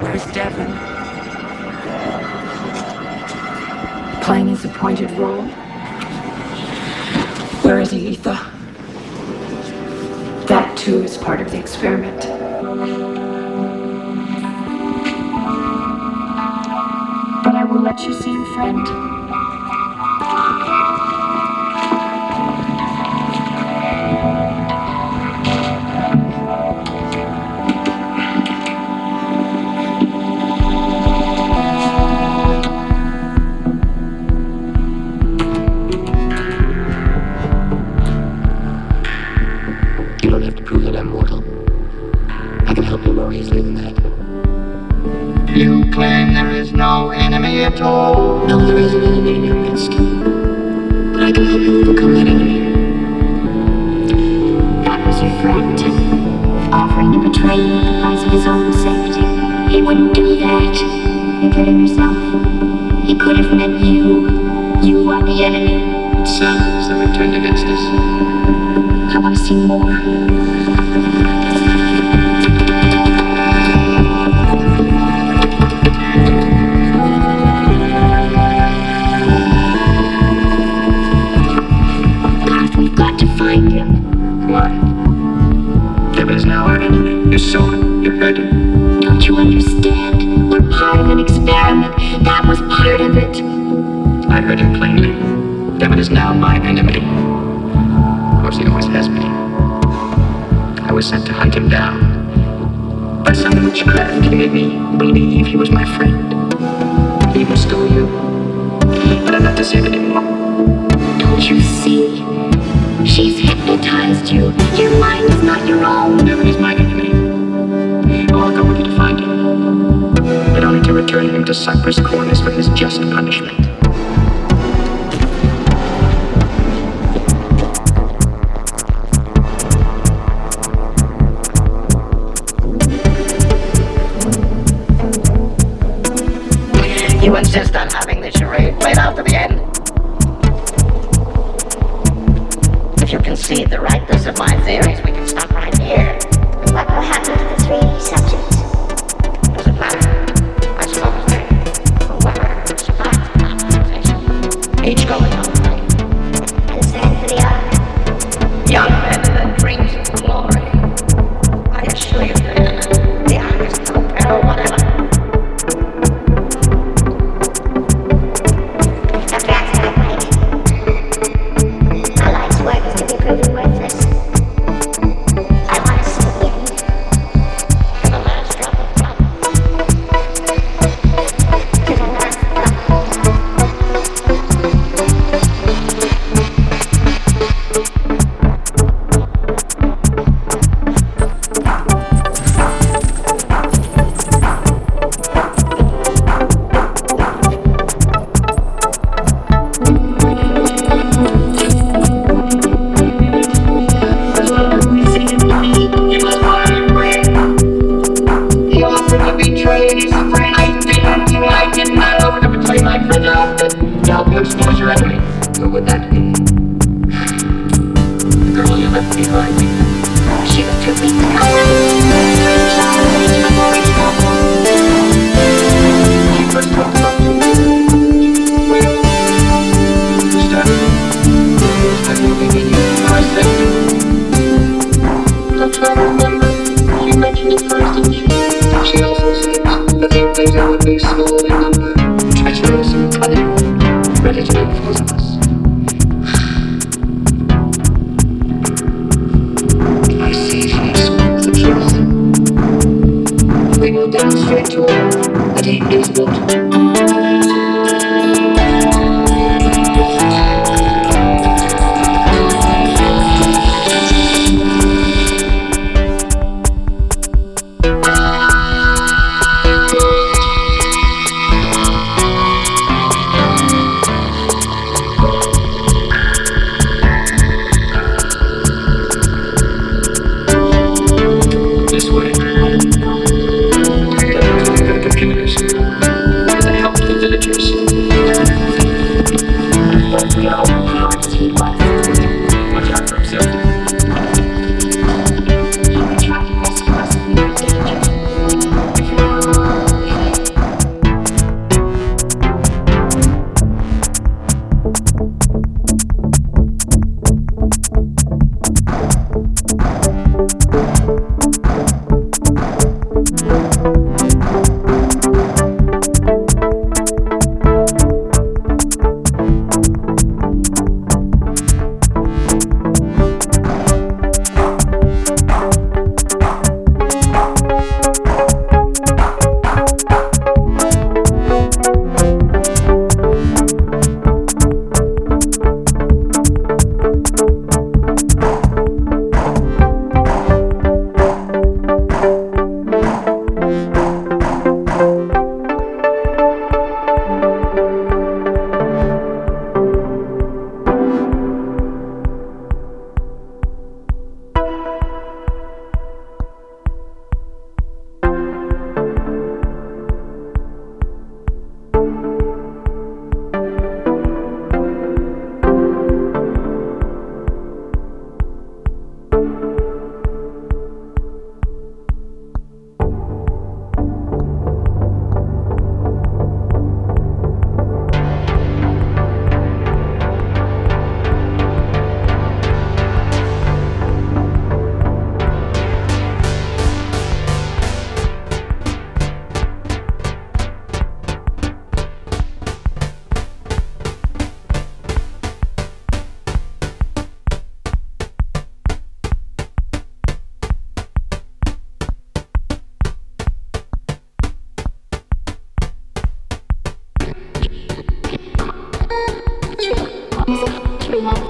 Where's Devon? Playing his appointed role? Where is Ether? That too is part of the experiment. But I will let you see your friend. You claim there is no enemy at all. No, there is an enemy in your midst. But I can help you overcome that enemy. That was your friend, offering to betray you at the price of his own safety. He wouldn't do that. You're kidding yourself. He could have meant you. You are the enemy. That we've turned against us. I want to see more. I heard him plainly. Devin is now my enemy. Of course, he always has been. I was sent to hunt him down. But some witchcraft made me believe he was my friend. He was still you. But I'm not deceived anymore. Don't you see? She's hypnotized you. Your mind is not your own. Devin is my enemy. Oh, I'll go with you to find him. But only to return him to Cypress Corners for his just punishment. You insist on having the charade played out to the end? If you concede the rightness of my theories, we can stop right here. What will happen to the three subjects? Does it matter? I suppose they, whoever survives the hospitalization, each go left behind weak to come. Demonstrate to her that he is We